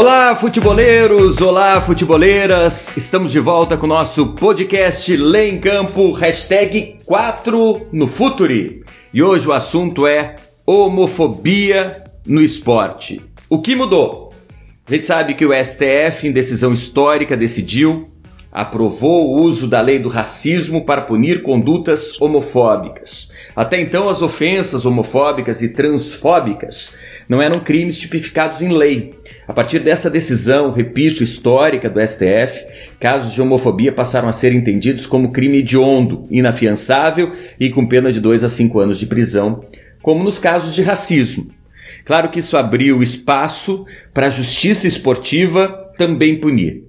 Olá, futeboleiros! Olá, futeboleiras! Estamos de volta com o nosso podcast Lê em Campo, hashtag 4 no Futuri. E hoje o assunto é homofobia no esporte. O que mudou? A gente sabe que o STF, em decisão histórica, decidiu, aprovou o uso da lei do racismo para punir condutas homofóbicas. Até então, as ofensas homofóbicas e transfóbicas não eram crimes tipificados em lei. A partir dessa decisão, repito, histórica do STF, casos de homofobia passaram a ser entendidos como crime hediondo, inafiançável e com pena de 2 a 5 anos de prisão, como nos casos de racismo. Claro que isso abriu espaço para a justiça esportiva também punir.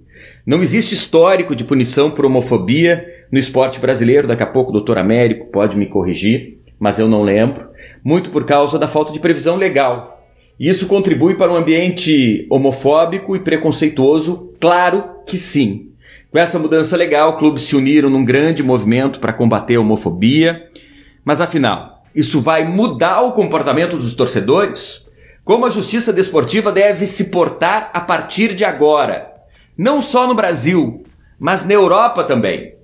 Não existe histórico de punição por homofobia no esporte brasileiro, daqui a pouco o doutor Américo pode me corrigir, mas eu não lembro, muito por causa da falta de previsão legal isso contribui para um ambiente homofóbico e preconceituoso? Claro que sim. Com essa mudança legal, clubes se uniram num grande movimento para combater a homofobia. Mas afinal, isso vai mudar o comportamento dos torcedores? Como a justiça desportiva deve se portar a partir de agora? Não só no Brasil, mas na Europa também.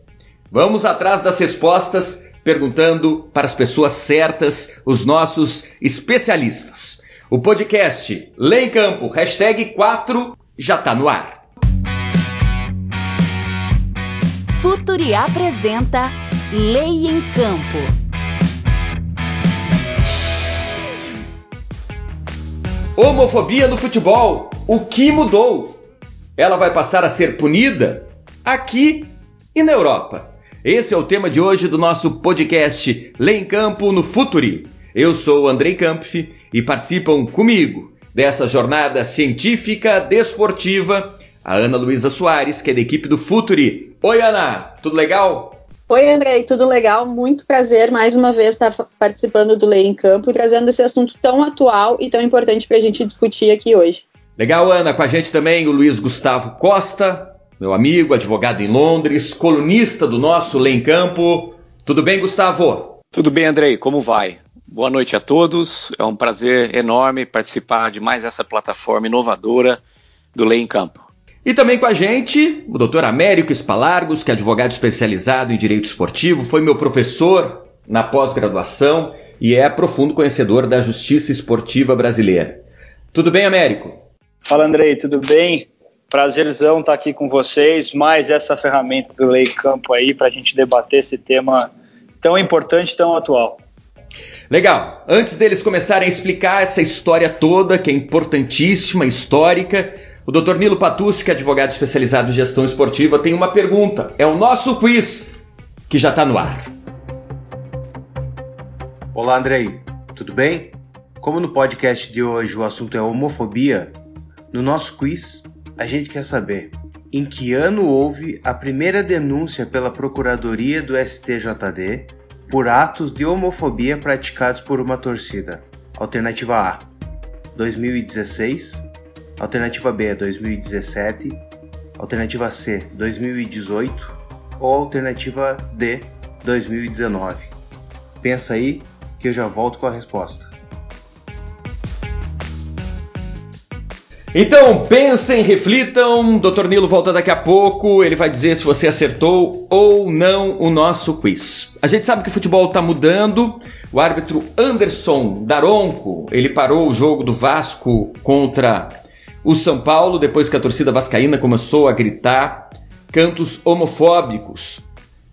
Vamos atrás das respostas perguntando para as pessoas certas, os nossos especialistas. O podcast Lê em Campo, hashtag 4, já está no ar. Futuri apresenta Lei em Campo. Homofobia no futebol. O que mudou? Ela vai passar a ser punida aqui e na Europa. Esse é o tema de hoje do nosso podcast Lê em Campo no Futuri. Eu sou o Andrei Kampf e participam comigo dessa jornada científica desportiva a Ana Luísa Soares, que é da equipe do Futuri. Oi, Ana, tudo legal? Oi, Andrei, tudo legal? Muito prazer mais uma vez estar participando do Lei em Campo e trazendo esse assunto tão atual e tão importante para a gente discutir aqui hoje. Legal, Ana, com a gente também o Luiz Gustavo Costa, meu amigo, advogado em Londres, colunista do nosso Lei em Campo. Tudo bem, Gustavo? Tudo bem, Andrei, como vai? Boa noite a todos. É um prazer enorme participar de mais essa plataforma inovadora do Lei em Campo. E também com a gente o Dr. Américo Espalargos, que é advogado especializado em direito esportivo, foi meu professor na pós-graduação e é profundo conhecedor da justiça esportiva brasileira. Tudo bem, Américo? Fala, Andrei, tudo bem? Prazerzão estar aqui com vocês, mais essa ferramenta do Lei em Campo aí para a gente debater esse tema tão importante, tão atual. Legal. Antes deles começarem a explicar essa história toda, que é importantíssima, histórica, o Dr. Nilo Patucci, que é advogado especializado em gestão esportiva, tem uma pergunta. É o nosso quiz que já está no ar. Olá, Andrei. Tudo bem? Como no podcast de hoje o assunto é homofobia, no nosso quiz a gente quer saber em que ano houve a primeira denúncia pela Procuradoria do STJD por atos de homofobia praticados por uma torcida. Alternativa A, 2016. Alternativa B, 2017. Alternativa C, 2018. Ou alternativa D, 2019. Pensa aí que eu já volto com a resposta. Então pensem, reflitam. Dr. Nilo volta daqui a pouco. Ele vai dizer se você acertou ou não o nosso quiz. A gente sabe que o futebol está mudando. O árbitro Anderson Daronco ele parou o jogo do Vasco contra o São Paulo depois que a torcida vascaína começou a gritar cantos homofóbicos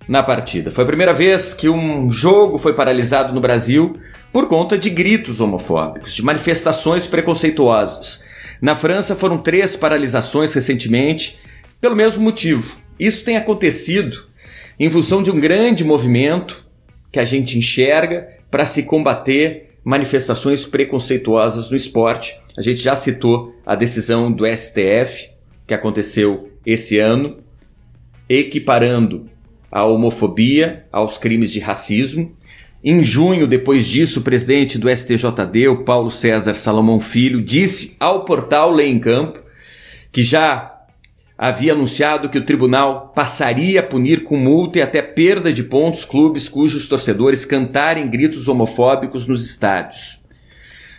na partida. Foi a primeira vez que um jogo foi paralisado no Brasil por conta de gritos homofóbicos, de manifestações preconceituosas. Na França foram três paralisações recentemente, pelo mesmo motivo. Isso tem acontecido em função de um grande movimento que a gente enxerga para se combater manifestações preconceituosas no esporte. A gente já citou a decisão do STF que aconteceu esse ano, equiparando a homofobia aos crimes de racismo. Em junho, depois disso, o presidente do STJD, o Paulo César Salomão Filho, disse ao portal Lei em Campo que já havia anunciado que o tribunal passaria a punir com multa e até perda de pontos clubes cujos torcedores cantarem gritos homofóbicos nos estádios.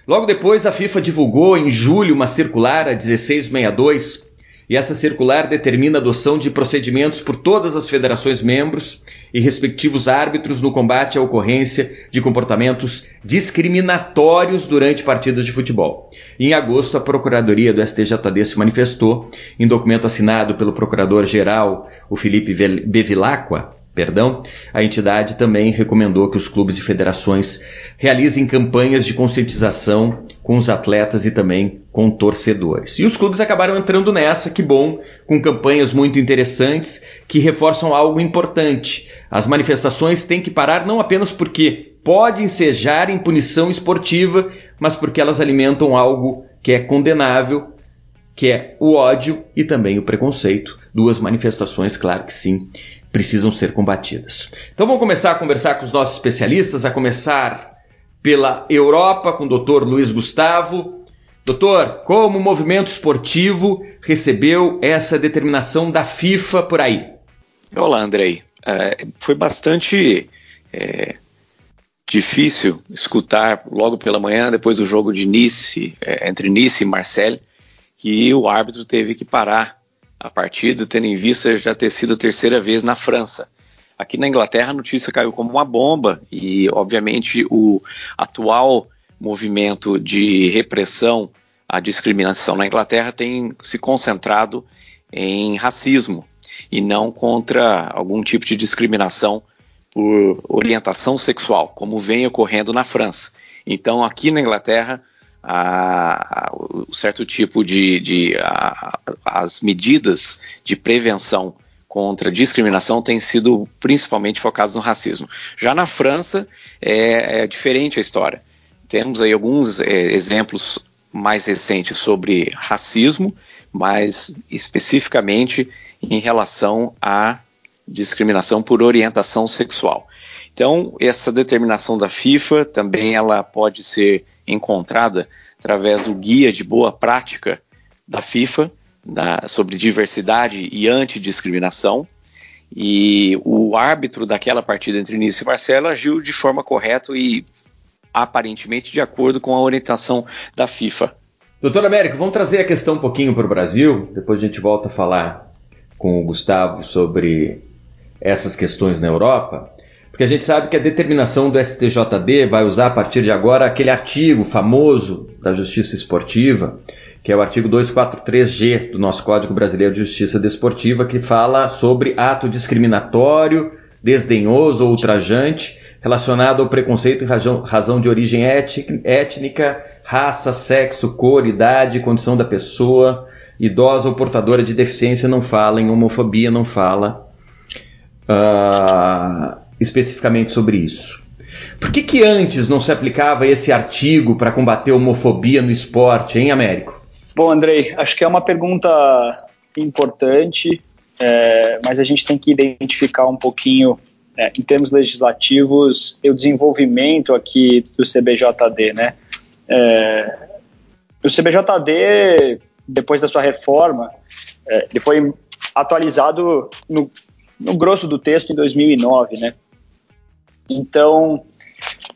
Logo depois, a FIFA divulgou em julho uma circular, a 1662, e essa circular determina a adoção de procedimentos por todas as federações membros e respectivos árbitros no combate à ocorrência de comportamentos discriminatórios durante partidas de futebol. Em agosto, a Procuradoria do STJD se manifestou em documento assinado pelo Procurador-Geral, o Felipe Bevilacqua, perdão, a entidade também recomendou que os clubes e federações realizem campanhas de conscientização com os atletas e também com torcedores. E os clubes acabaram entrando nessa, que bom, com campanhas muito interessantes que reforçam algo importante. As manifestações têm que parar não apenas porque podem ensejar em punição esportiva, mas porque elas alimentam algo que é condenável, que é o ódio e também o preconceito. Duas manifestações, claro que sim, precisam ser combatidas. Então vamos começar a conversar com os nossos especialistas, a começar pela Europa com o Dr. Luiz Gustavo. Doutor, como o movimento esportivo recebeu essa determinação da FIFA por aí? Olá, Andrei. É, foi bastante é, difícil escutar logo pela manhã, depois do jogo de Nice, é, entre Nice e Marseille, que o árbitro teve que parar a partida, tendo em vista já ter sido a terceira vez na França. Aqui na Inglaterra a notícia caiu como uma bomba e, obviamente, o atual movimento de repressão à discriminação na Inglaterra tem se concentrado em racismo e não contra algum tipo de discriminação por orientação sexual, como vem ocorrendo na França. Então, aqui na Inglaterra, a, a, o certo tipo de, de a, as medidas de prevenção contra discriminação têm sido principalmente focadas no racismo. Já na França é, é diferente a história. Temos aí alguns é, exemplos mais recentes sobre racismo, mas especificamente em relação à discriminação por orientação sexual. Então, essa determinação da FIFA também ela pode ser encontrada através do guia de boa prática da FIFA da, sobre diversidade e antidiscriminação. E o árbitro daquela partida entre Nice e Marcelo agiu de forma correta e aparentemente de acordo com a orientação da FIFA. Doutor Américo, vamos trazer a questão um pouquinho para o Brasil, depois a gente volta a falar com o Gustavo sobre essas questões na Europa. Porque a gente sabe que a determinação do STJD vai usar a partir de agora aquele artigo famoso da Justiça Esportiva, que é o artigo 243G do nosso Código Brasileiro de Justiça Desportiva, que fala sobre ato discriminatório, desdenhoso ou ultrajante relacionado ao preconceito em razão, razão de origem étnica, raça, sexo, cor, idade, condição da pessoa, idosa ou portadora de deficiência, não fala em homofobia, não fala. Uh, especificamente sobre isso. Por que, que antes não se aplicava esse artigo para combater homofobia no esporte, hein, Américo? Bom, Andrei, acho que é uma pergunta importante, é, mas a gente tem que identificar um pouquinho, é, em termos legislativos, o desenvolvimento aqui do CBJD, né? É, o CBJD, depois da sua reforma, é, ele foi atualizado no, no grosso do texto em 2009, né? Então,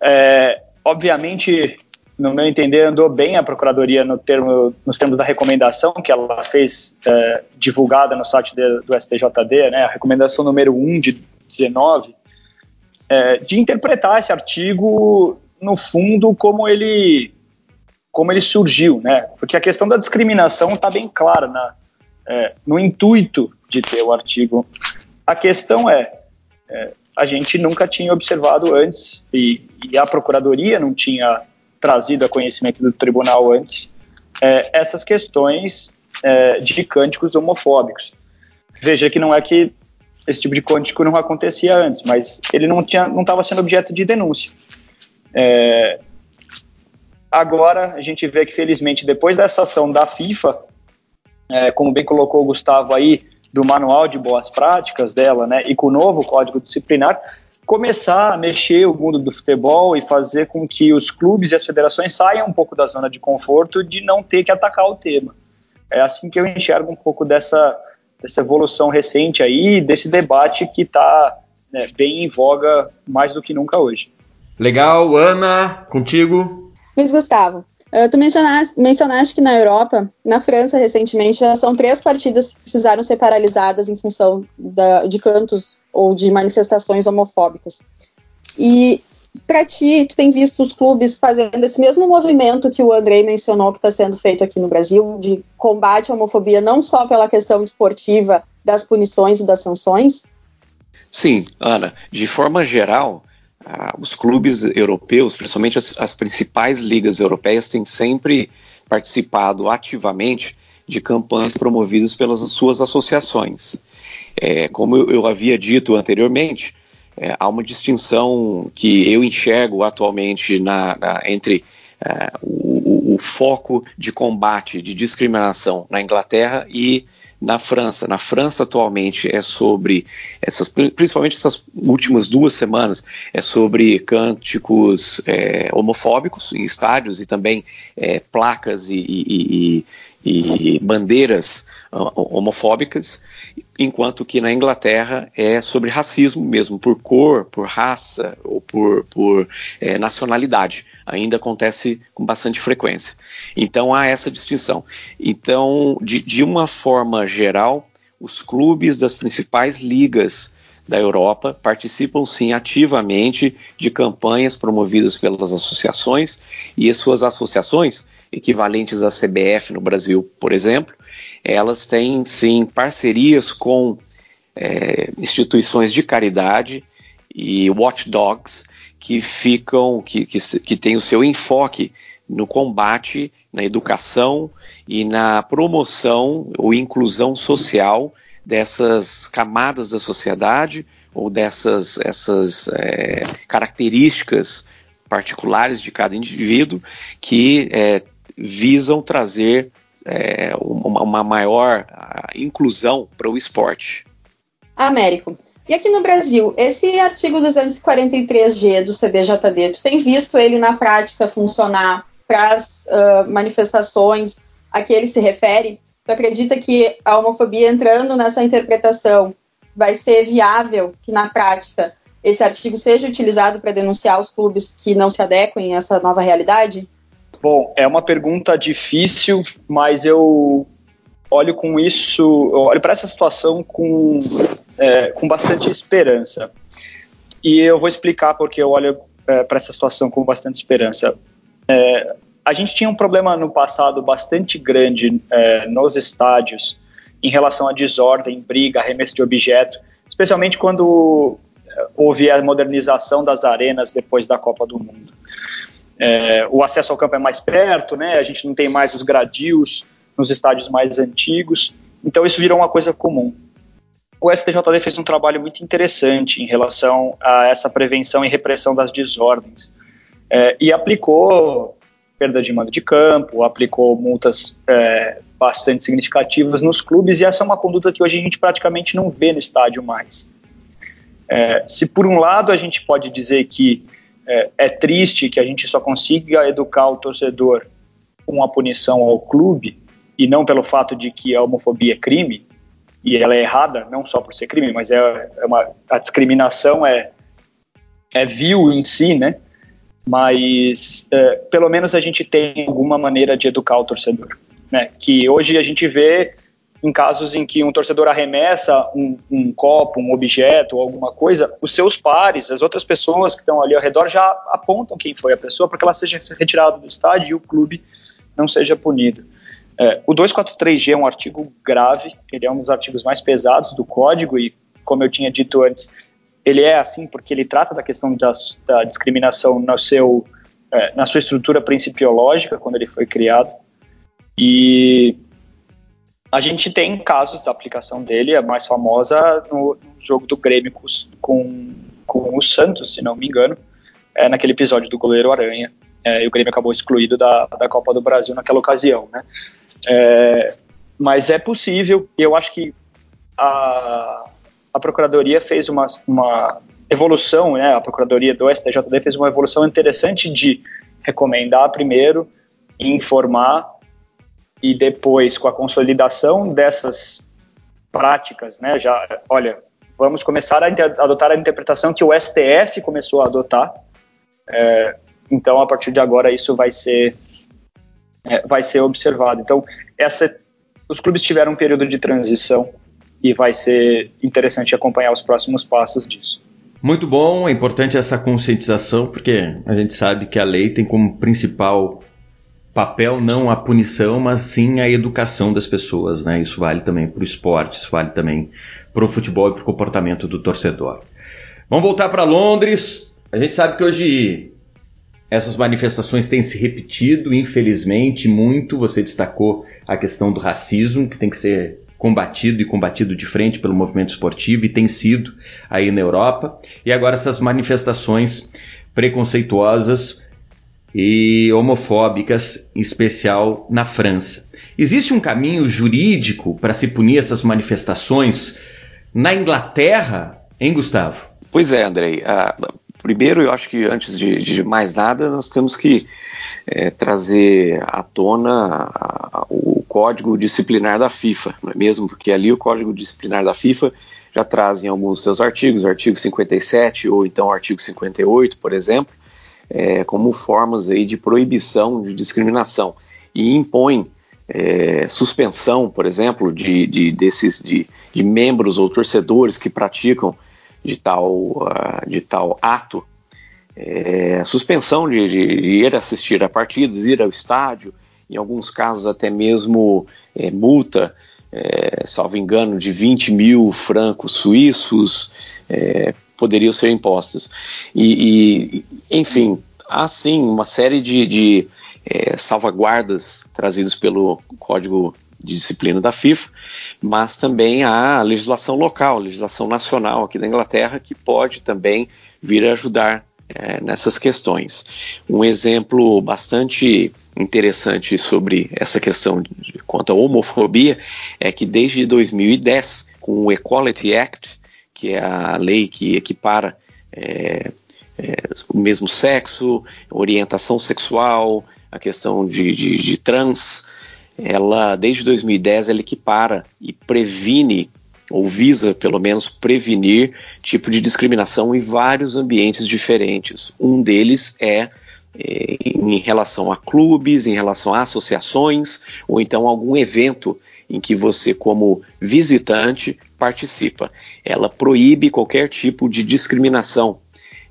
é, obviamente, no meu entender, andou bem a Procuradoria no termo, nos termos da recomendação que ela fez, é, divulgada no site de, do STJD, né, a recomendação número 1 de 19, é, de interpretar esse artigo, no fundo, como ele, como ele surgiu, né? Porque a questão da discriminação está bem clara na, é, no intuito de ter o artigo. A questão é, é a gente nunca tinha observado antes e, e a Procuradoria não tinha trazido a conhecimento do tribunal antes é, essas questões é, de cânticos homofóbicos. Veja que não é que esse tipo de cântico não acontecia antes, mas ele não tinha, não estava sendo objeto de denúncia. É, agora a gente vê que felizmente depois dessa ação da FIFA, é, como bem colocou o Gustavo aí, do manual de boas práticas dela, né, e com o novo código disciplinar, começar a mexer o mundo do futebol e fazer com que os clubes e as federações saiam um pouco da zona de conforto de não ter que atacar o tema. É assim que eu enxergo um pouco dessa, dessa evolução recente aí, desse debate que está né, bem em voga mais do que nunca hoje. Legal, Ana, contigo. Luiz Gustavo, Uh, tu mencionaste, mencionaste, que na Europa, na França recentemente, já são três partidas que precisaram ser paralisadas em função da, de cantos ou de manifestações homofóbicas. E para ti, tu tem visto os clubes fazendo esse mesmo movimento que o Andrei mencionou que está sendo feito aqui no Brasil, de combate à homofobia, não só pela questão esportiva das punições e das sanções? Sim, Ana, de forma geral, ah, os clubes europeus, principalmente as, as, principais ligas europeias, têm sempre participado ativamente de campanhas promovidas pelas suas associações. É, como eu, eu, havia dito anteriormente, é, há uma distinção que eu enxergo atualmente na, na, entre é, o, o, foco de combate de discriminação na Inglaterra e na França. Na França, atualmente, é sobre, essas, principalmente essas últimas duas semanas, é sobre cânticos é, homofóbicos em estádios e também é, placas e, e, e, e bandeiras uh, homofóbicas, enquanto que na Inglaterra é sobre racismo mesmo, por cor, por raça ou por, por é, nacionalidade ainda acontece com bastante frequência. Então há essa distinção. Então, de, de uma forma geral, os clubes das principais ligas da Europa participam sim ativamente de campanhas promovidas pelas associações e as suas associações, equivalentes à CBF no Brasil, por exemplo, elas têm sim parcerias com é, instituições de caridade e watchdogs que ficam, que, que, que tem o seu enfoque no combate, na educação e na promoção ou inclusão social dessas camadas da sociedade ou dessas essas, é, características particulares de cada indivíduo que é, visam trazer é, uma, uma, maior inclusão para o esporte. Américo, e aqui no Brasil, esse artigo 243G do CBJD, tu tem visto ele na prática funcionar para as uh, manifestações a que ele se refere? Tu acredita que a homofobia entrando nessa interpretação vai ser viável que na prática esse artigo seja utilizado para denunciar os clubes que não se adequem a essa nova realidade? Bom, é uma pergunta difícil, mas eu olho com isso, olho para essa situação com, é, com bastante esperança. E eu vou explicar porque eu olho é, para essa situação com bastante esperança. É, a gente tinha um problema no passado bastante grande é, nos estádios em relação à desordem, briga, arremesso de objeto, especialmente quando é, houve a modernização das arenas depois da Copa do Mundo. É, o acesso ao campo é mais perto, né? A gente não tem mais os gradios, nos estádios mais antigos. Então isso virou uma coisa comum. O STJD fez um trabalho muito interessante em relação a essa prevenção e repressão das desordens é, e aplicou perda de mando de campo, aplicou multas é, bastante significativas nos clubes e essa é uma conduta que hoje a gente praticamente não vê no estádio mais. É, se por um lado a gente pode dizer que é, é triste que a gente só consiga educar o torcedor com a punição ao clube, e não pelo fato de que a homofobia é crime, e ela é errada, não só por ser crime, mas é, é uma, a discriminação é, é vil em si, né? Mas é, pelo menos a gente tem alguma maneira de educar o torcedor, né? Que hoje a gente vê em casos em que um torcedor arremessa um, um copo, um objeto alguma coisa, os seus pares, as outras pessoas que estão ali ao redor já apontam quem foi a pessoa para que ela seja retirada do estádio e o clube não seja punido. É, o 243G é um artigo grave, ele é um dos artigos mais pesados do código e, como eu tinha dito antes, ele é assim porque ele trata da questão da, da discriminação no seu, é, na sua estrutura principiológica, quando ele foi criado. E a gente tem casos da aplicação dele, a mais famosa no, jogo do Grêmio com, com o Santos, se não me engano, é naquele episódio do goleiro Aranha, é, e o Grêmio acabou excluído da, da Copa do Brasil naquela ocasião, né? É, mas é possível, e eu acho que a, a Procuradoria fez uma, uma evolução, né, a Procuradoria do STJD fez uma evolução interessante de recomendar primeiro, informar e depois, com a consolidação dessas práticas, né, já, olha, vamos começar a adotar a interpretação que o STF começou a adotar. É, então, a partir de agora, isso vai ser é, vai ser observado. Então, essa, os clubes tiveram um período de transição e vai ser interessante acompanhar os próximos passos disso. Muito bom, é importante essa conscientização, porque a gente sabe que a lei tem como principal papel não a punição, mas sim a educação das pessoas, né? Isso vale também para o esporte, isso vale também para o futebol e para o comportamento do torcedor. Vamos voltar para Londres. A gente sabe que hoje essas manifestações têm se repetido, infelizmente, muito. Você destacou a questão do racismo, que tem que ser combatido e combatido de frente pelo movimento esportivo e tem sido aí na Europa. E agora essas manifestações preconceituosas e homofóbicas, em especial na França. Existe um caminho jurídico para se punir essas manifestações na Inglaterra, hein, Gustavo? Pois é, Andrei. Uh, primeiro, eu acho que antes de, de mais nada, nós temos que é, trazer à tona o código disciplinar da FIFA, não é mesmo? Porque ali o código disciplinar da FIFA já traz em alguns dos seus artigos, o artigo 57 ou então o artigo 58, por exemplo, é, como formas aí de proibição de discriminação. E impõe é, suspensão, por exemplo, de, de desses de, de, membros ou torcedores que praticam de tal, uh, de tal ato é, suspensão de, de, ir assistir a partidas, ir ao estádio, em alguns casos até mesmo é, multa, é, salvo engano, de 20 mil francos suíços é, poderiam ser impostas. E, e, enfim, há sim uma série de, de é, salvaguardas trazidas pelo Código de Disciplina da FIFA, mas também há a legislação local, legislação nacional aqui da Inglaterra, que pode também vir a ajudar é, nessas questões. Um exemplo bastante interessante sobre essa questão de, quanto à homofobia é que desde 2010, com o Equality Act, que é a lei que equipara é, é, o mesmo sexo, orientação sexual, a questão de, de, de trans, ela desde 2010 ela equipara e previne ou visa, pelo menos, prevenir tipo de discriminação em vários ambientes diferentes. Um deles é, é em relação a clubes, em relação a associações, ou então algum evento em que você, como visitante, participa. Ela proíbe qualquer tipo de discriminação,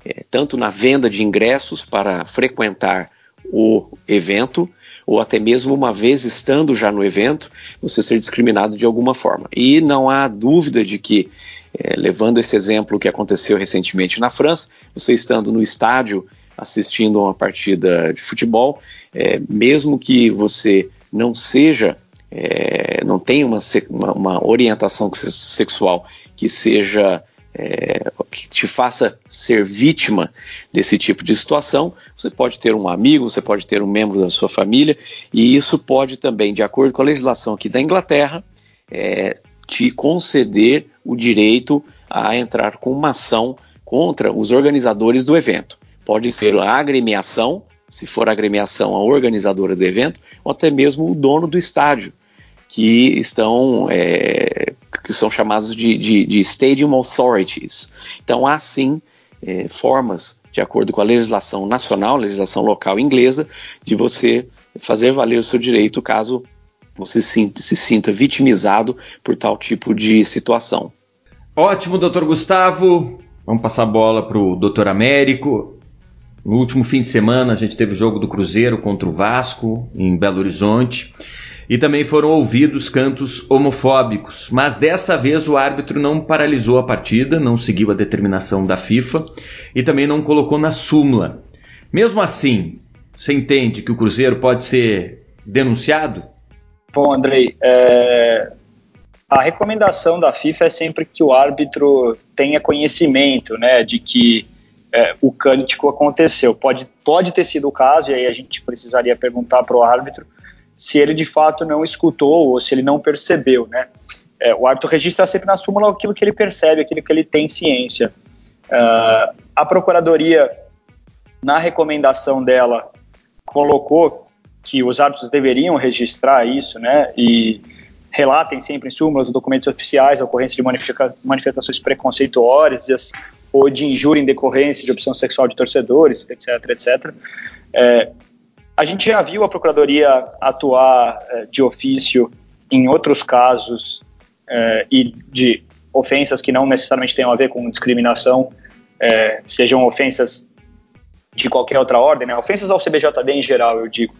é, tanto na venda de ingressos para frequentar o evento, ou até mesmo uma vez estando já no evento, você ser discriminado de alguma forma. E não há dúvida de que, é, levando esse exemplo que aconteceu recentemente na França, você estando no estádio assistindo a uma partida de futebol, é, mesmo que você não seja, é, não uma, uma, uma orientação sexual que seja é, que te faça ser vítima desse tipo de situação. Você pode ter um amigo, você pode ter um membro da sua família, e isso pode também, de acordo com a legislação aqui da Inglaterra, é, te conceder o direito a entrar com uma ação contra os organizadores do evento. Pode ser a agremiação, se for a agremiação a organizadora do evento, ou até mesmo o dono do estádio, que estão é, que são chamados de, de, de Stadium Authorities. Então, há sim é, formas, de acordo com a legislação nacional, legislação local inglesa, de você fazer valer o seu direito caso você se, se sinta vitimizado por tal tipo de situação. Ótimo, doutor Gustavo. Vamos passar a bola para o doutor Américo. No último fim de semana, a gente teve o jogo do Cruzeiro contra o Vasco, em Belo Horizonte e também foram ouvidos cantos homofóbicos. Mas dessa vez o árbitro não paralisou a partida, não seguiu a determinação da FIFA e também não colocou na súmula. Mesmo assim, você entende que o Cruzeiro pode ser denunciado? Bom, Andrei, é... a recomendação da FIFA é sempre que o árbitro tenha conhecimento né, de que é, o cântico aconteceu. Pode, pode ter sido o caso, e aí a gente precisaria perguntar para o árbitro se ele de fato não escutou ou se ele não percebeu, né? É, o árbitro registra sempre na súmula aquilo que ele percebe, aquilo que ele tem ciência. Uh, a Procuradoria, na recomendação dela, colocou que os árbitros deveriam registrar isso, né? E relatem sempre em súmulas, documentos oficiais, a ocorrência de manifestações preconceituosas ou de injúria em decorrência de opção sexual de torcedores, etc, etc. É, a gente já viu a Procuradoria atuar é, de ofício em outros casos é, e de ofensas que não necessariamente tenham a ver com discriminação, é, sejam ofensas de qualquer outra ordem, né? ofensas ao CBJD em geral, eu digo.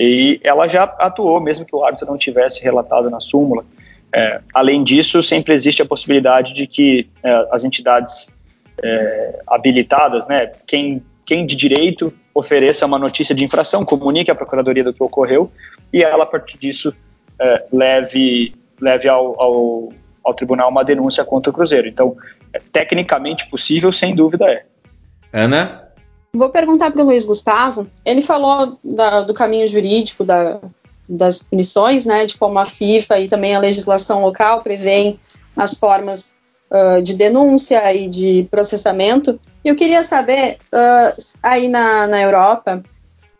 E ela já atuou, mesmo que o árbitro não tivesse relatado na súmula. É, além disso, sempre existe a possibilidade de que é, as entidades é, habilitadas, né, quem, quem de direito ofereça uma notícia de infração, comunique à Procuradoria do que ocorreu e ela, a partir disso, é, leve, leve ao, ao, ao, tribunal uma denúncia contra o Cruzeiro. Então, é tecnicamente possível, sem dúvida é. Ana? Vou perguntar para o Luiz Gustavo. Ele falou da, do caminho jurídico da, das punições, né, de como a FIFA e também a legislação local prevêem as formas uh, de denúncia e de processamento. Eu queria saber, uh, aí na, na Europa,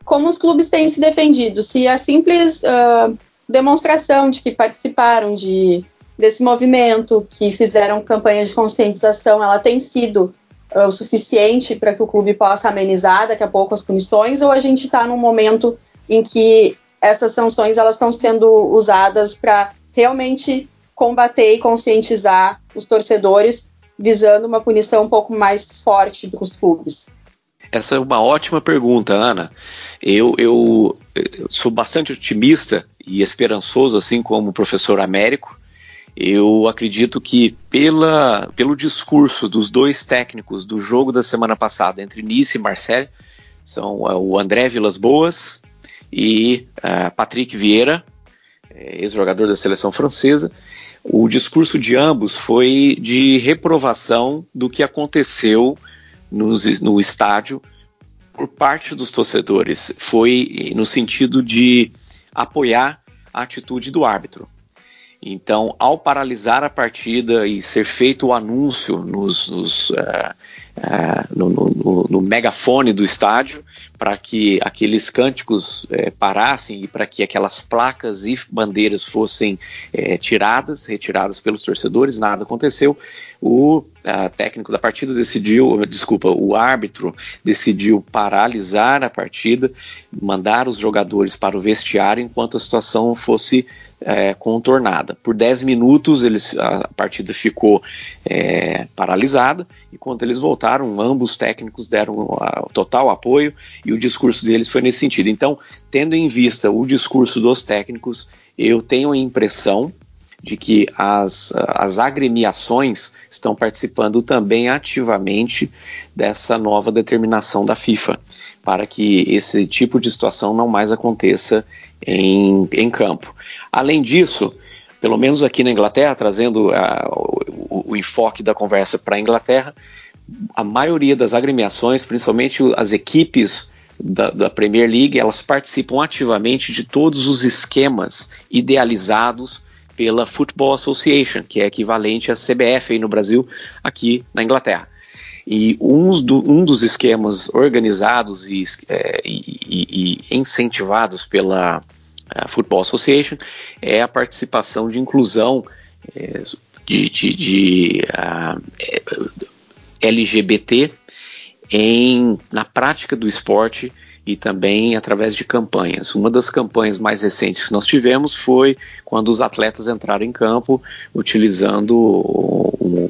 como os clubes têm se defendido, se a simples uh, demonstração de que participaram de, desse movimento, que fizeram campanhas de conscientização, ela tem sido uh, o suficiente para que o clube possa amenizar daqui a pouco as punições, ou a gente está num momento em que essas sanções elas estão sendo usadas para realmente combater e conscientizar os torcedores, visando uma punição um pouco mais forte para os clubes? Essa é uma ótima pergunta, Ana. Eu, eu, eu, sou bastante otimista e esperançoso, assim como o professor Américo. Eu acredito que pela, pelo discurso dos dois técnicos do jogo da semana passada entre Nice e Marseille, são uh, o André Vilas Boas e uh, Patrick Vieira, é, ex-jogador da seleção francesa. O discurso de ambos foi de reprovação do que aconteceu no estádio por parte dos torcedores. Foi no sentido de apoiar a atitude do árbitro. Então, ao paralisar a partida e ser feito o anúncio nos, nos, uh, uh, no, no, no, megafone do estádio, para que aqueles cânticos uh, parassem e para que aquelas placas e bandeiras fossem tiradas, retiradas pelos torcedores, nada aconteceu. O técnico da partida decidiu, desculpa, o árbitro decidiu paralisar a partida, mandar os jogadores para o vestiário enquanto a situação fosse é, contornada. Por 10 minutos eles, a partida ficou é, paralisada e quando eles voltaram, ambos técnicos deram o total apoio e o discurso deles foi nesse sentido. Então, tendo em vista o discurso dos técnicos, eu tenho a impressão de que as, as agremiações estão participando também ativamente dessa nova determinação da FIFA para que esse tipo de situação não mais aconteça em, em campo. Além disso, pelo menos aqui na Inglaterra, trazendo o, o, enfoque da conversa para a Inglaterra, a maioria das agremiações, principalmente as equipes da, da, Premier League, elas participam ativamente de todos os esquemas idealizados pela Football Association, que é equivalente à CBF aí no Brasil, aqui na Inglaterra. E do, um dos esquemas organizados e, é, e, e incentivados pela Football Association é a participação de inclusão é, de, de, de uh, LGBT em, na prática do esporte e também através de campanhas. Uma das campanhas mais recentes que nós tivemos foi quando os atletas entraram em campo utilizando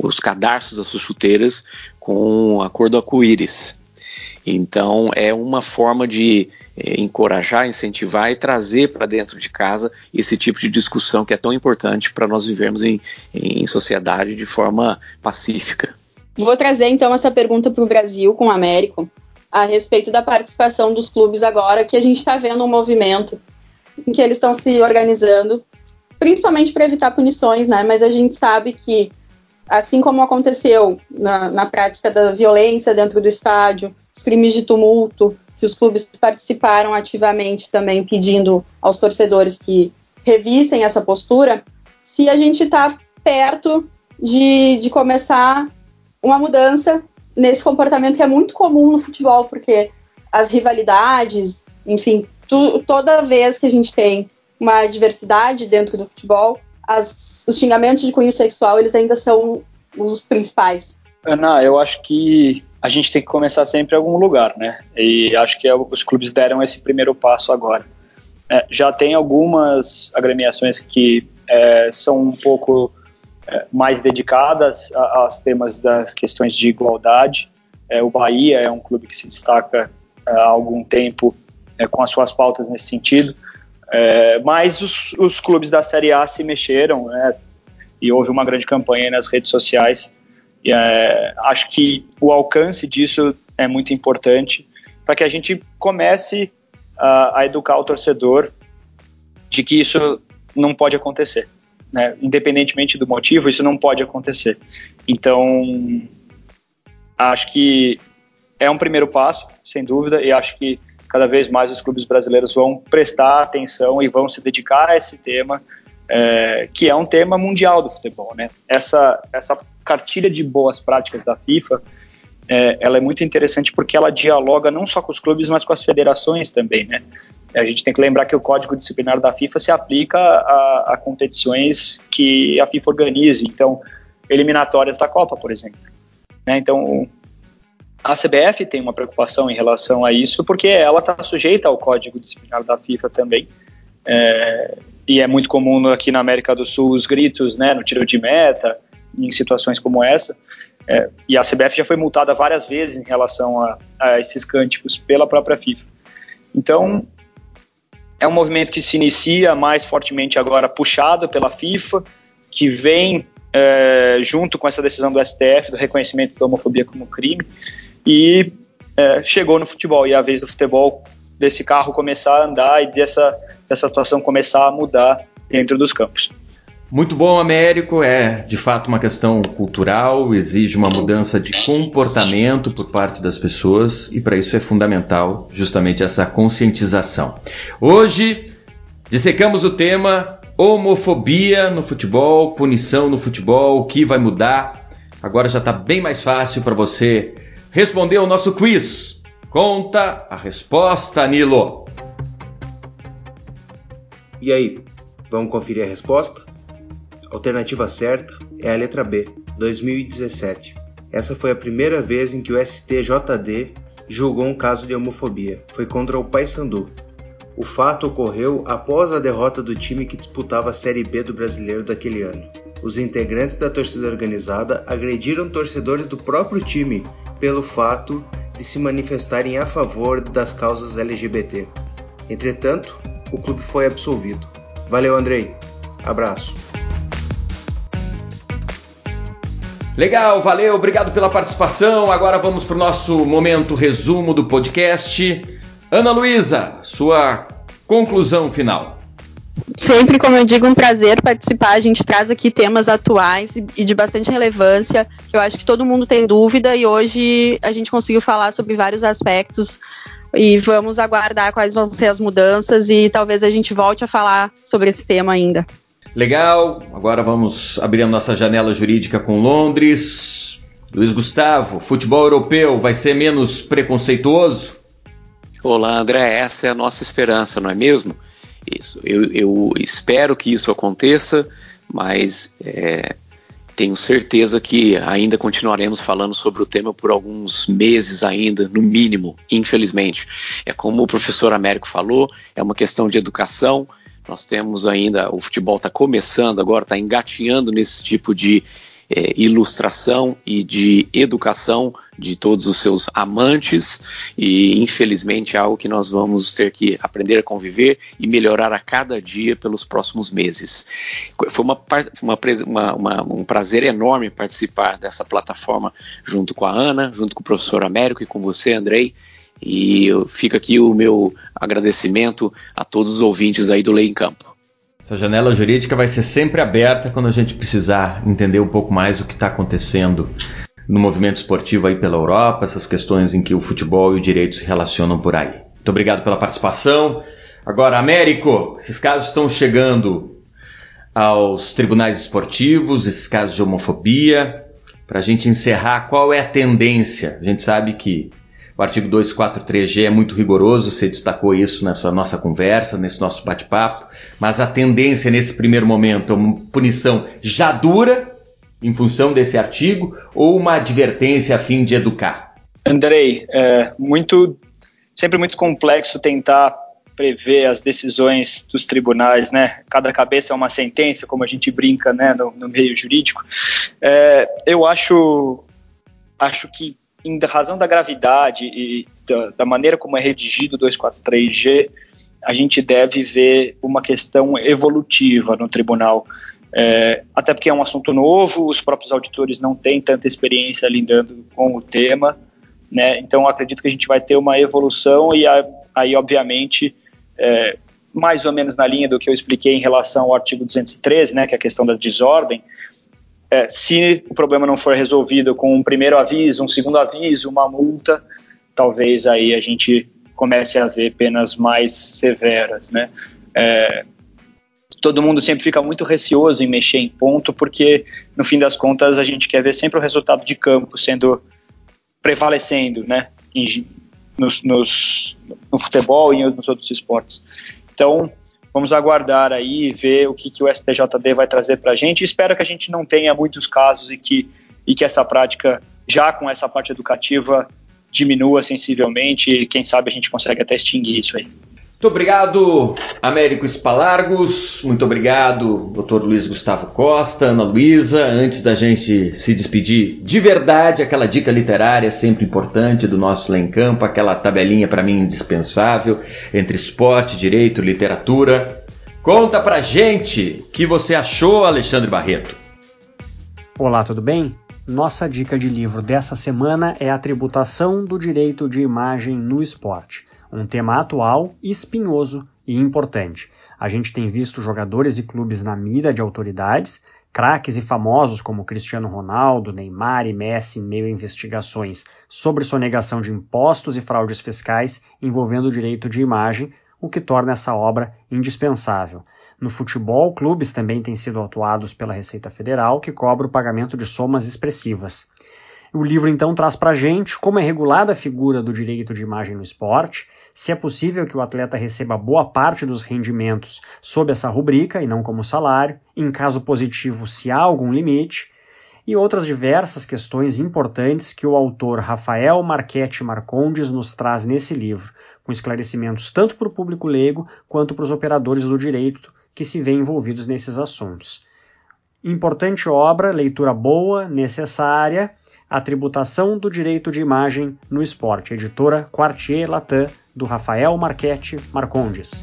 os cadarços das suas chuteiras com a cor do arco-íris. Então é uma forma de é, encorajar, incentivar e trazer para dentro de casa esse tipo de discussão que é tão importante para nós vivermos em, em sociedade de forma pacífica. Vou trazer então essa pergunta para o Brasil com o Américo a respeito da participação dos clubes agora, que a gente está vendo um movimento em que eles estão se organizando, principalmente para evitar punições, né? Mas a gente sabe que, assim como aconteceu na, na prática da violência dentro do estádio, os crimes de tumulto, que os clubes participaram ativamente também pedindo aos torcedores que revissem essa postura, se a gente está perto de, de começar uma mudança nesse comportamento que é muito comum no futebol, porque as rivalidades, enfim, tu, toda vez que a gente tem uma diversidade dentro do futebol, as, os xingamentos de cunho sexual eles ainda são os principais. Ana, eu acho que a gente tem que começar sempre em algum lugar, né? E acho que é os clubes deram esse primeiro passo agora. É, já tem algumas agremiações que é, são um pouco mais dedicadas aos temas das questões de igualdade. É, o Bahia é um clube que se destaca é, há algum tempo é, com as suas pautas nesse sentido. mas os, os, clubes da Série A se mexeram, né? E houve uma grande campanha nas redes sociais e, é, acho que o alcance disso é muito importante para que a gente comece a, a, educar o torcedor de que isso não pode acontecer. Né? Independentemente do motivo, isso não pode acontecer. Então, acho que é um primeiro passo, sem dúvida, e acho que cada vez mais os clubes brasileiros vão prestar atenção e vão se dedicar a esse tema, é, que é um tema mundial do futebol. Né? Essa, essa cartilha de boas práticas da FIFA, é, ela é muito interessante porque ela dialoga não só com os clubes, mas com as federações também, né? A gente tem que lembrar que o Código Disciplinar da FIFA se aplica a, a competições que a FIFA organize, então, eliminatórias da Copa, por exemplo. Né? Então, a CBF tem uma preocupação em relação a isso, porque ela está sujeita ao Código Disciplinar da FIFA também, é, e é muito comum aqui na América do Sul os gritos né, no tiro de meta, em situações como essa. É, e a CBF já foi multada várias vezes em relação a, a, esses cânticos pela própria FIFA. Então, é um movimento que se inicia mais fortemente agora, puxado pela FIFA, que vem é, junto com essa decisão do STF, do reconhecimento da homofobia como crime, e é, chegou no futebol. E é a vez do futebol, desse carro começar a andar e dessa, dessa situação começar a mudar dentro dos campos. Muito bom, Américo. É de fato uma questão cultural, exige uma mudança de comportamento por parte das pessoas e para isso é fundamental justamente essa conscientização. Hoje dissecamos o tema homofobia no futebol, punição no futebol, o que vai mudar. Agora já está bem mais fácil para você responder o nosso quiz. Conta a resposta, Nilo. E aí, vamos conferir a resposta? Alternativa certa é a letra B, 2017. Essa foi a primeira vez em que o STJD julgou um caso de homofobia. Foi contra o Paysandu. O fato ocorreu após a derrota do time que disputava a Série B do Brasileiro daquele ano. Os integrantes da torcida organizada agrediram torcedores do próprio time pelo fato de se manifestarem a favor das causas LGBT. Entretanto, o clube foi absolvido. Valeu, Andrei. Abraço. Legal, valeu, obrigado pela participação. Agora vamos para o nosso momento resumo do podcast. Ana Luísa, sua conclusão final. Sempre, como eu digo, um prazer participar. A gente traz aqui temas atuais e de bastante relevância, eu acho que todo mundo tem dúvida, e hoje a gente conseguiu falar sobre vários aspectos. E vamos aguardar quais vão ser as mudanças e talvez a gente volte a falar sobre esse tema ainda. Legal, agora vamos abrir a nossa janela jurídica com Londres. Luiz Gustavo, futebol europeu vai ser menos preconceituoso? Olá, André, essa é a nossa esperança, não é mesmo? Isso, eu, eu espero que isso aconteça, mas é, tenho certeza que ainda continuaremos falando sobre o tema por alguns meses ainda, no mínimo, infelizmente. É como o professor Américo falou, é uma questão de educação, nós temos ainda, o futebol está começando agora, está engatinhando nesse tipo de é, ilustração e de educação de todos os seus amantes, e infelizmente é algo que nós vamos ter que aprender a conviver e melhorar a cada dia pelos próximos meses. Foi uma, uma, uma, um prazer enorme participar dessa plataforma junto com a Ana, junto com o professor Américo e com você, Andrei. E fica aqui o meu agradecimento a todos os ouvintes aí do Lei em Campo. Essa janela jurídica vai ser sempre aberta quando a gente precisar entender um pouco mais o que está acontecendo no movimento esportivo aí pela Europa, essas questões em que o futebol e o direito se relacionam por aí. Muito obrigado pela participação. Agora, Américo, esses casos estão chegando aos tribunais esportivos, esses casos de homofobia. Para a gente encerrar, qual é a tendência? A gente sabe que o artigo 243G é muito rigoroso, você destacou isso nessa nossa conversa, nesse nosso bate-papo, mas a tendência nesse primeiro momento é uma punição já dura em função desse artigo ou uma advertência a fim de educar? Andrei, é muito, sempre muito complexo tentar prever as decisões dos tribunais, né? Cada cabeça é uma sentença, como a gente brinca, né, no, no meio jurídico. É, eu acho, acho que em razão da gravidade e da, da maneira como é redigido o 243G, a gente deve ver uma questão evolutiva no tribunal. É, até porque é um assunto novo, os próprios auditores não têm tanta experiência lidando com o tema, né? Então acredito que a gente vai ter uma evolução e a, aí, obviamente, é, mais ou menos na linha do que eu expliquei em relação ao artigo 213, né, que é a questão da desordem, é, se o problema não for resolvido com um primeiro aviso, um segundo aviso, uma multa, talvez aí a gente comece a ver penas mais severas, né? É, todo mundo sempre fica muito receoso em mexer em ponto, porque no fim das contas a gente quer ver sempre o resultado de campo sendo prevalecendo, né? Em, nos, nos, no futebol e nos outros esportes. Então, vamos aguardar aí, ver o que, que o STJD vai trazer para a gente. Espero que a gente não tenha muitos casos e que, e que essa prática, já com essa parte educativa, diminua sensivelmente e quem sabe a gente consegue até extinguir isso aí. Muito obrigado, Américo Espalargos. Muito obrigado, Dr. Luiz Gustavo Costa, Ana Luísa. Antes da gente se despedir, de verdade, aquela dica literária sempre importante do nosso Lá em Campo, aquela tabelinha para mim indispensável entre esporte, direito, literatura. Conta pra gente o que você achou, Alexandre Barreto. Olá, tudo bem? Nossa dica de livro dessa semana é a tributação do direito de imagem no esporte um tema atual, espinhoso e importante. A gente tem visto jogadores e clubes na mira de autoridades, craques e famosos como Cristiano Ronaldo, Neymar e Messi meio investigações sobre sonegação de impostos e fraudes fiscais envolvendo o direito de imagem, o que torna essa obra indispensável. No futebol, clubes também têm sido atuados pela Receita Federal, que cobra o pagamento de somas expressivas. O livro então traz para a gente como é regulada a figura do direito de imagem no esporte, se é possível que o atleta receba boa parte dos rendimentos sob essa rubrica e não como salário, em caso positivo, se há algum limite, e outras diversas questões importantes que o autor Rafael Marchetti Marcondes nos traz nesse livro, com esclarecimentos tanto para o público leigo quanto para os operadores do direito que se veem envolvidos nesses assuntos. Importante obra, leitura boa, necessária, a tributação do direito de imagem no esporte, editora Quartier Latam, do Rafael Marchetti Marcondes.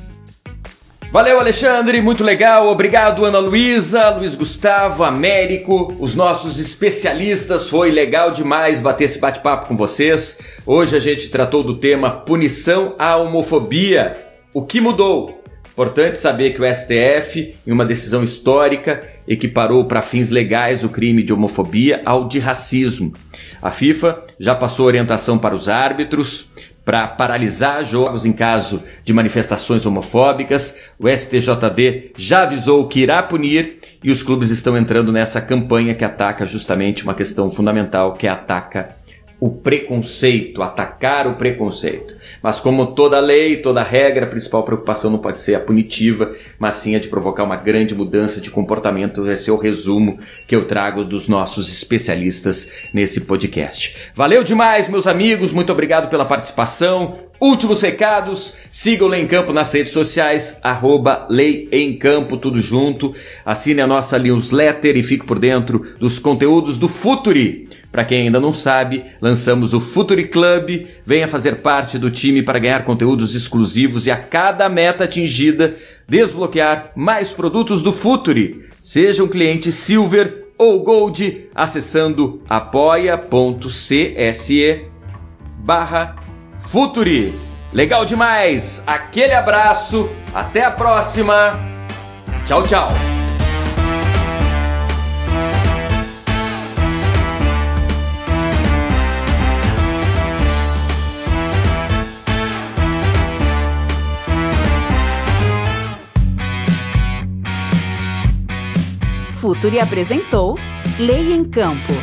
Valeu, Alexandre, muito legal. Obrigado, Ana Luísa, Luiz Gustavo, Américo, os nossos especialistas. Foi legal demais bater esse bate-papo com vocês. Hoje a gente tratou do tema punição à homofobia. O que mudou? Importante saber que o STF, em uma decisão histórica, equiparou para fins legais o crime de homofobia ao de racismo. A FIFA já passou orientação para os árbitros para paralisar jogos em caso de manifestações homofóbicas. O STJD já avisou que irá punir e os clubes estão entrando nessa campanha que ataca justamente uma questão fundamental que ataca o preconceito, atacar o preconceito. Mas como toda lei, toda regra, a principal preocupação não pode ser a punitiva, mas sim a de provocar uma grande mudança de comportamento. Esse é o resumo que eu trago dos nossos especialistas nesse podcast. Valeu demais, meus amigos, muito obrigado pela participação. Últimos recados, sigam Lei em Campo nas redes sociais, arroba Lei em Campo, tudo junto. Assine a nossa newsletter e fique por dentro dos conteúdos do Futuri. Para quem ainda não sabe, lançamos o Futuri Club. Venha fazer parte do time para ganhar conteúdos exclusivos e a cada meta atingida, desbloquear mais produtos do Futuri. Seja um cliente Silver ou Gold acessando apoia.cse barra Futuri. Legal demais! Aquele abraço, até a próxima. Tchau, tchau. Futuri apresentou Lei em Campo